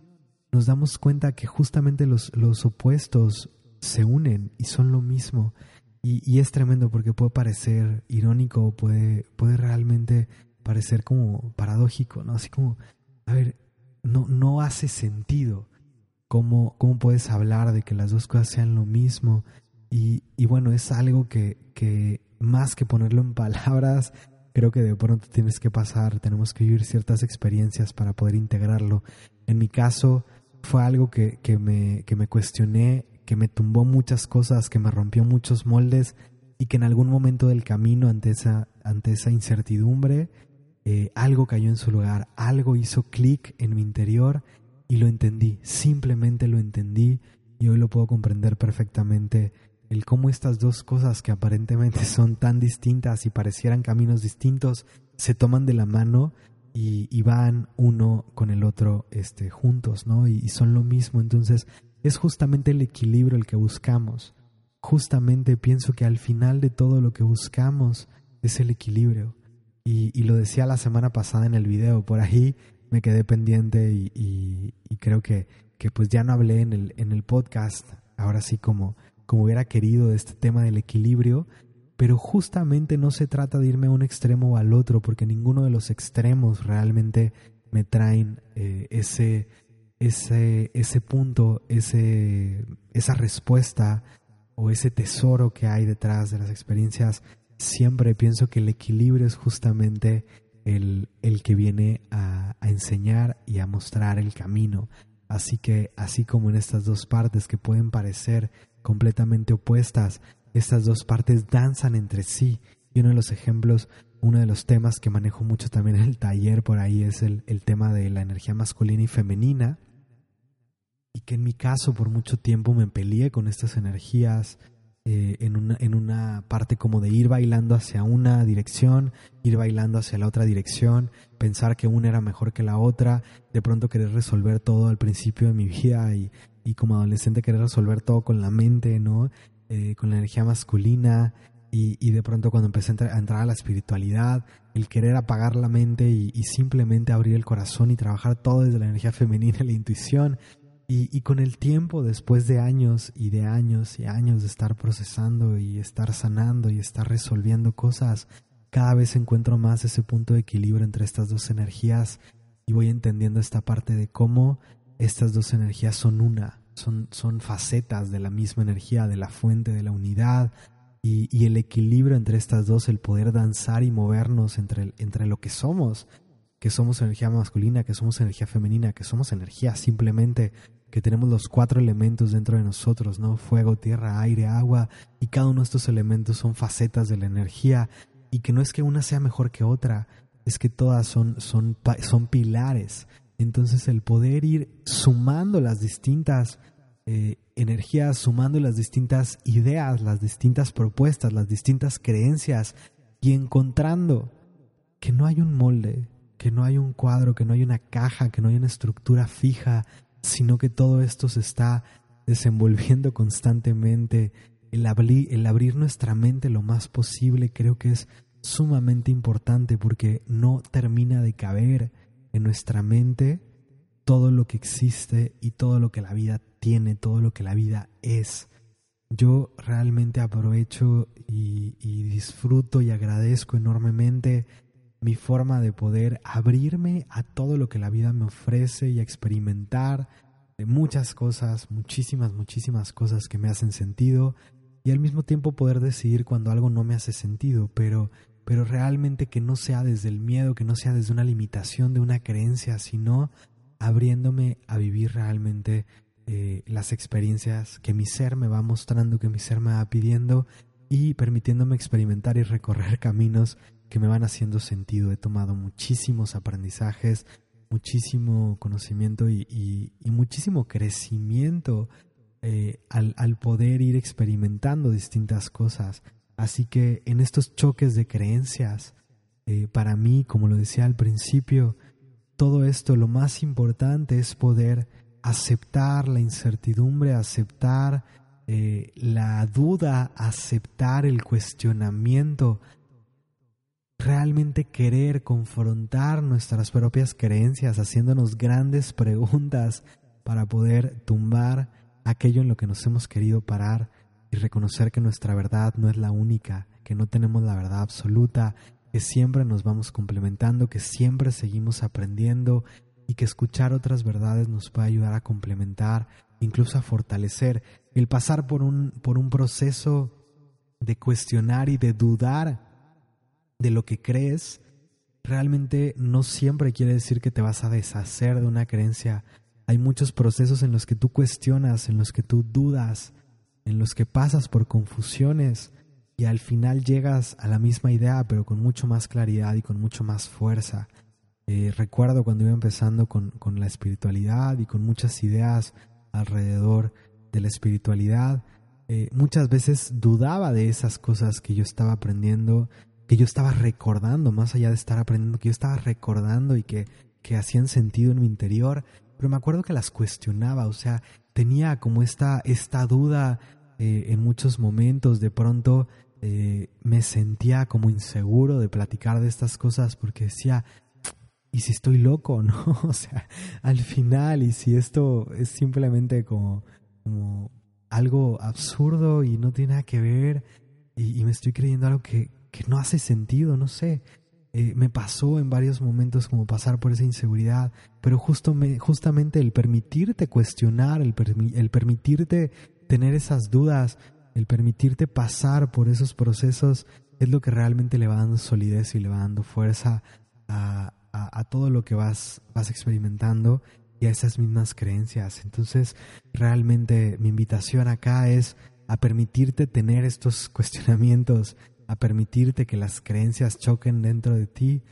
nos damos cuenta que justamente los, los opuestos se unen y son lo mismo. Y, y, es tremendo porque puede parecer irónico, puede, puede realmente parecer como paradójico, ¿no? Así como, a ver, no, no hace sentido. ¿Cómo, ¿Cómo puedes hablar de que las dos cosas sean lo mismo? Y, y bueno, es algo que, que más que ponerlo en palabras, creo que de pronto tienes que pasar, tenemos que vivir ciertas experiencias para poder integrarlo. En mi caso fue algo que, que, me, que me cuestioné, que me tumbó muchas cosas, que me rompió muchos moldes y que en algún momento del camino ante esa, ante esa incertidumbre eh, algo cayó en su lugar, algo hizo clic en mi interior y lo entendí, simplemente lo entendí y hoy lo puedo comprender perfectamente el cómo estas dos cosas que aparentemente son tan distintas y parecieran caminos distintos se toman de la mano y, van uno con el otro este, juntos, ¿no? Y, y son lo mismo. Entonces es justamente el equilibrio el que buscamos. Justamente pienso que al final de todo lo que buscamos es el equilibrio Y, lo decía la semana pasada en el video, por ahí me quedé pendiente y, creo que, que, pues ya no hablé en el, en el podcast, ahora sí como, como hubiera querido de este tema del equilibrio, pero justamente no se trata de irme a un extremo o al otro, porque ninguno de los extremos realmente me traen eh, ese, ese, ese punto, ese, esa respuesta o ese tesoro que hay detrás de las experiencias. Siempre pienso que el equilibrio es justamente el, el que viene a, a enseñar y a mostrar el camino. Así que, así como en estas dos partes que pueden parecer completamente opuestas, estas dos partes danzan entre sí. Y uno de los ejemplos uno de los temas que manejo mucho también en el taller por ahí es el, tema de la energía masculina y femenina. Y que en mi caso por mucho tiempo me peleé con estas energías eh, en, una, en una parte como de ir bailando hacia una dirección, ir bailando hacia la otra dirección, pensar que una era mejor que la otra, de pronto querer resolver todo al principio de mi vida y, y como adolescente querer resolver todo con la mente, ¿no? Eh, con la energía masculina y, de pronto cuando empecé a entrar, a la espiritualidad, el querer apagar la mente y, simplemente abrir el corazón y trabajar todo desde la energía femenina y la intuición. Y, y, con el tiempo, después de años y de años y años de estar procesando y estar sanando y estar resolviendo cosas, cada vez encuentro más ese punto de equilibrio entre estas dos energías y voy entendiendo esta parte de cómo estas dos energías son una, son, son facetas de la misma energía, de la fuente, de la unidad, y, el equilibrio entre estas dos, el poder danzar y movernos entre, entre lo que somos, que somos energía masculina, que somos energía femenina, que somos energía simplemente, que tenemos los cuatro elementos dentro de nosotros, ¿no? Fuego, tierra, aire, agua, y cada uno de estos elementos son facetas de la energía, y que no es que una sea mejor que otra, es que todas son, son, son pilares. Entonces el poder ir sumando las distintas eh, energías, sumando las distintas ideas, las distintas propuestas, las distintas creencias y encontrando que no hay un molde, que no hay un cuadro, que no hay una caja, que no hay una estructura fija, sino que todo esto se está desenvolviendo constantemente. El, abrir nuestra mente lo más posible creo que es sumamente importante porque no termina de caber en nuestra mente todo lo que existe y todo lo que la vida tiene, todo lo que la vida es. Yo realmente aprovecho y, disfruto y agradezco enormemente mi forma de poder abrirme a todo lo que la vida me ofrece y experimentar muchas cosas, muchísimas, muchísimas cosas que me hacen sentido y al mismo tiempo poder decidir cuando algo no me hace sentido, pero pero realmente que no sea desde el miedo, que no sea desde una limitación de una creencia, sino abriéndome a vivir realmente eh, las experiencias que mi ser me va mostrando, que mi ser me va pidiendo y permitiéndome experimentar y recorrer caminos que me van haciendo sentido. He tomado muchísimos aprendizajes, muchísimo conocimiento y, muchísimo crecimiento eh, al, poder ir experimentando distintas cosas. Así que en estos choques de creencias, eh, para mí, como lo decía al principio, todo esto lo más importante es poder aceptar la incertidumbre, aceptar eh, la duda, aceptar el cuestionamiento, realmente querer confrontar nuestras propias creencias, haciéndonos grandes preguntas para poder tumbar aquello en lo que nos hemos querido parar y reconocer que nuestra verdad no es la única, que no tenemos la verdad absoluta que siempre nos vamos complementando, que siempre seguimos aprendiendo y que escuchar otras verdades nos puede ayudar a complementar, incluso a fortalecer. El pasar por un, por un proceso de cuestionar y de dudar de lo que crees, realmente no siempre quiere decir que te vas a deshacer de una creencia. Hay muchos procesos en los que tú cuestionas, en los que tú dudas, en los que pasas por confusiones, y al final llegas a la misma idea, pero con mucho más claridad y con mucho más fuerza. Eh, recuerdo cuando iba empezando con, con, la espiritualidad y con muchas ideas alrededor de la espiritualidad, eh, muchas veces dudaba de esas cosas que yo estaba aprendiendo, que yo estaba recordando, más allá de estar aprendiendo, que yo estaba recordando y que, que hacían sentido en mi interior, pero me acuerdo que las cuestionaba, o sea, tenía como esta, esta duda eh, en muchos momentos, de pronto eh, me sentía como inseguro de platicar de estas cosas porque decía, ¿y si estoy loco? ¿No? O sea, al final, y si esto es simplemente como, como algo absurdo y no tiene nada que ver, y, me estoy creyendo algo que, que, no hace sentido, no sé. Eh, me pasó en varios momentos como pasar por esa inseguridad, pero justo me, justamente el permitirte cuestionar, el, el permitirte tener esas dudas, el permitirte pasar por esos procesos es lo que realmente le va dando solidez y le va dando fuerza a, a, todo lo que vas, vas experimentando y a esas mismas creencias. Entonces, realmente mi invitación acá es a permitirte tener estos cuestionamientos, a permitirte que las creencias choquen dentro de ti,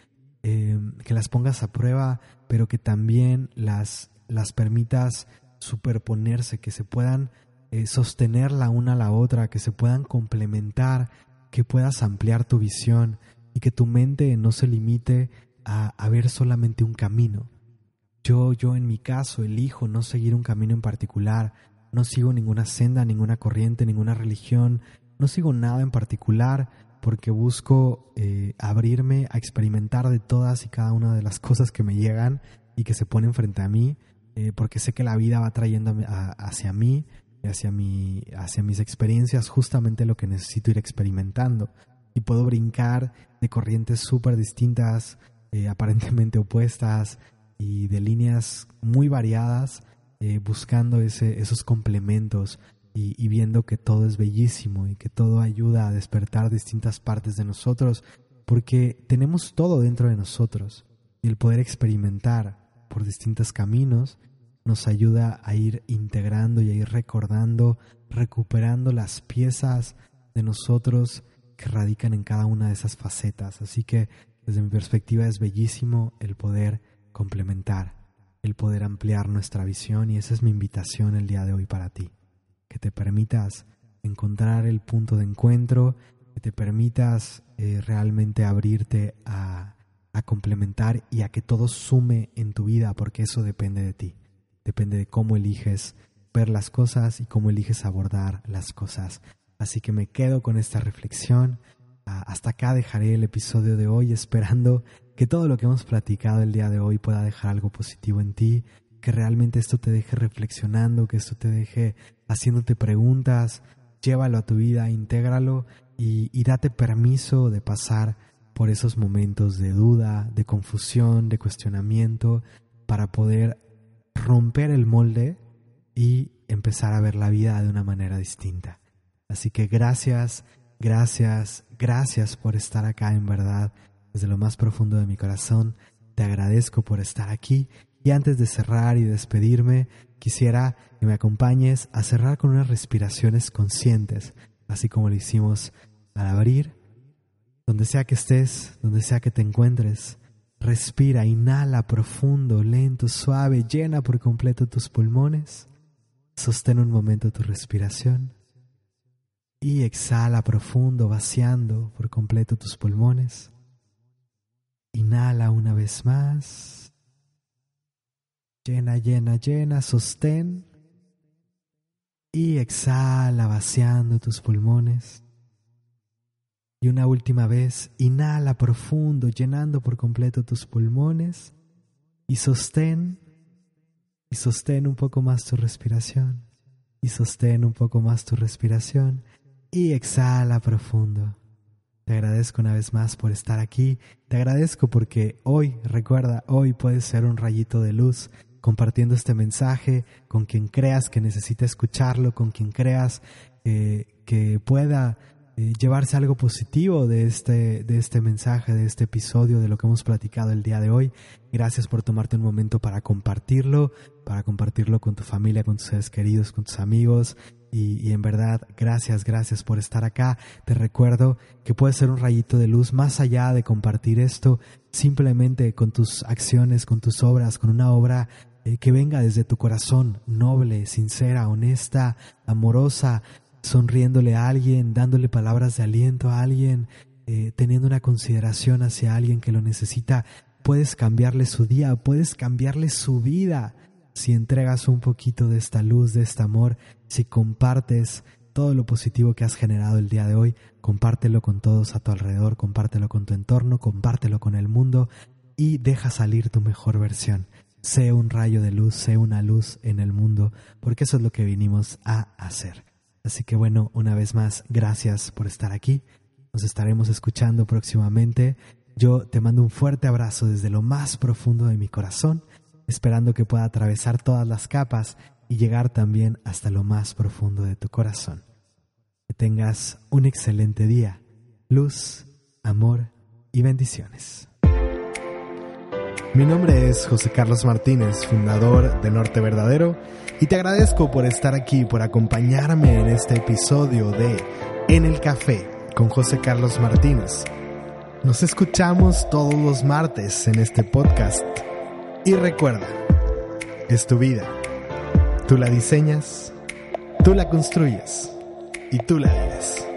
em, que las pongas a prueba, pero que también las, las permitas superponerse, que se puedan eh, sostener la una a la otra, que se puedan complementar, que puedas ampliar tu visión y que tu mente no se limite a, ver solamente un camino. Yo, yo en mi caso elijo no seguir un camino en particular, no sigo ninguna senda, ninguna corriente, ninguna religión, no sigo nada en particular porque busco eh, abrirme a experimentar de todas y cada una de las cosas que me llegan y que se ponen frente a mí, eh, porque sé que la vida va trayendo hacia mí hacia, hacia mis experiencias justamente lo que necesito ir experimentando. Y puedo brincar de corrientes súper distintas, eh, aparentemente opuestas y de líneas muy variadas, buscando ese, esos complementos y, viendo que todo es bellísimo y que todo ayuda a despertar distintas partes de nosotros, porque tenemos todo dentro de nosotros y el poder experimentar por distintos caminos nos ayuda a ir integrando y a ir recordando, recuperando las piezas de nosotros que radican en cada una de esas facetas. Así que desde mi perspectiva es bellísimo el poder complementar, el poder ampliar nuestra visión y esa es mi invitación el día de hoy para ti. Que te permitas encontrar el punto de encuentro, que te permitas eh, realmente abrirte a, a complementar y a que todo sume en tu vida porque eso depende de ti. Depende de cómo eliges ver las cosas y cómo eliges abordar las cosas. Así que me quedo con esta reflexión hasta acá dejaré el episodio de hoy esperando que todo lo que hemos platicado el día de hoy pueda dejar algo positivo en ti, que realmente esto te deje reflexionando, que esto te deje haciéndote preguntas, llévalo a tu vida, intégralo y, y date permiso de pasar por esos momentos de duda, de confusión, de cuestionamiento, para poder romper el molde y empezar a ver la vida de una manera distinta. Así que gracias Gracias, gracias por estar acá en verdad. Desde lo más profundo de mi corazón, te agradezco por estar aquí. Y antes de cerrar y despedirme, quisiera que me acompañes a cerrar con unas respiraciones conscientes, así como lo hicimos al abrir. Donde sea que estés, donde sea que te encuentres, respira, inhala profundo, lento, suave, llena por completo tus pulmones. Sostén un momento tu respiración y exhala profundo, vaciando por completo tus pulmones. Inhala una vez más. Llena, llena, llena, sostén. Y exhala vaciando tus pulmones. Y una última vez, inhala profundo, llenando por completo tus pulmones. Y sostén. Y sostén un poco más tu respiración. Y sostén un poco más tu respiración y exhala profundo. Te agradezco una vez más por estar aquí. Te agradezco porque hoy, recuerda, hoy puedes ser un rayito de luz compartiendo este mensaje con quien creas que necesita escucharlo, con quien creas eh, que pueda eh, llevarse algo positivo de este, de este mensaje, de este episodio, de lo que hemos platicado el día de hoy. Gracias por tomarte un momento para compartirlo, para compartirlo con tu familia, con tus seres queridos, con tus amigos. Y, en verdad, gracias, gracias por estar acá. Te recuerdo que puedes ser un rayito de luz más allá de compartir esto, simplemente con tus acciones, con tus obras, con una obra eh, que venga desde tu corazón, noble, sincera, honesta, amorosa, sonriéndole a alguien, dándole palabras de aliento a alguien, eh, teniendo una consideración hacia alguien que lo necesita, puedes cambiarle su día, puedes cambiarle su vida si entregas un poquito de esta luz, de este amor, si compartes todo lo positivo que has generado el día de hoy, compártelo con todos a tu alrededor, compártelo con tu entorno, compártelo con el mundo y deja salir tu mejor versión. Sé un rayo de luz, sé una luz en el mundo, porque eso es lo que vinimos a hacer. Así que bueno, una vez más, gracias por estar aquí. Nos estaremos escuchando próximamente. Yo te mando un fuerte abrazo desde lo más profundo de mi corazón, esperando que pueda atravesar todas las capas y llegar también hasta lo más profundo de tu corazón. Que tengas un excelente día, luz, amor y bendiciones. Mi nombre es José Carlos Martínez, fundador de Norte Verdadero, y te agradezco por estar aquí, por acompañarme en este episodio de En el Café con José Carlos Martínez. Nos escuchamos todos los martes en este podcast. Y recuerda, es tu vida. Tú la diseñas, tú la construyes y tú la vives.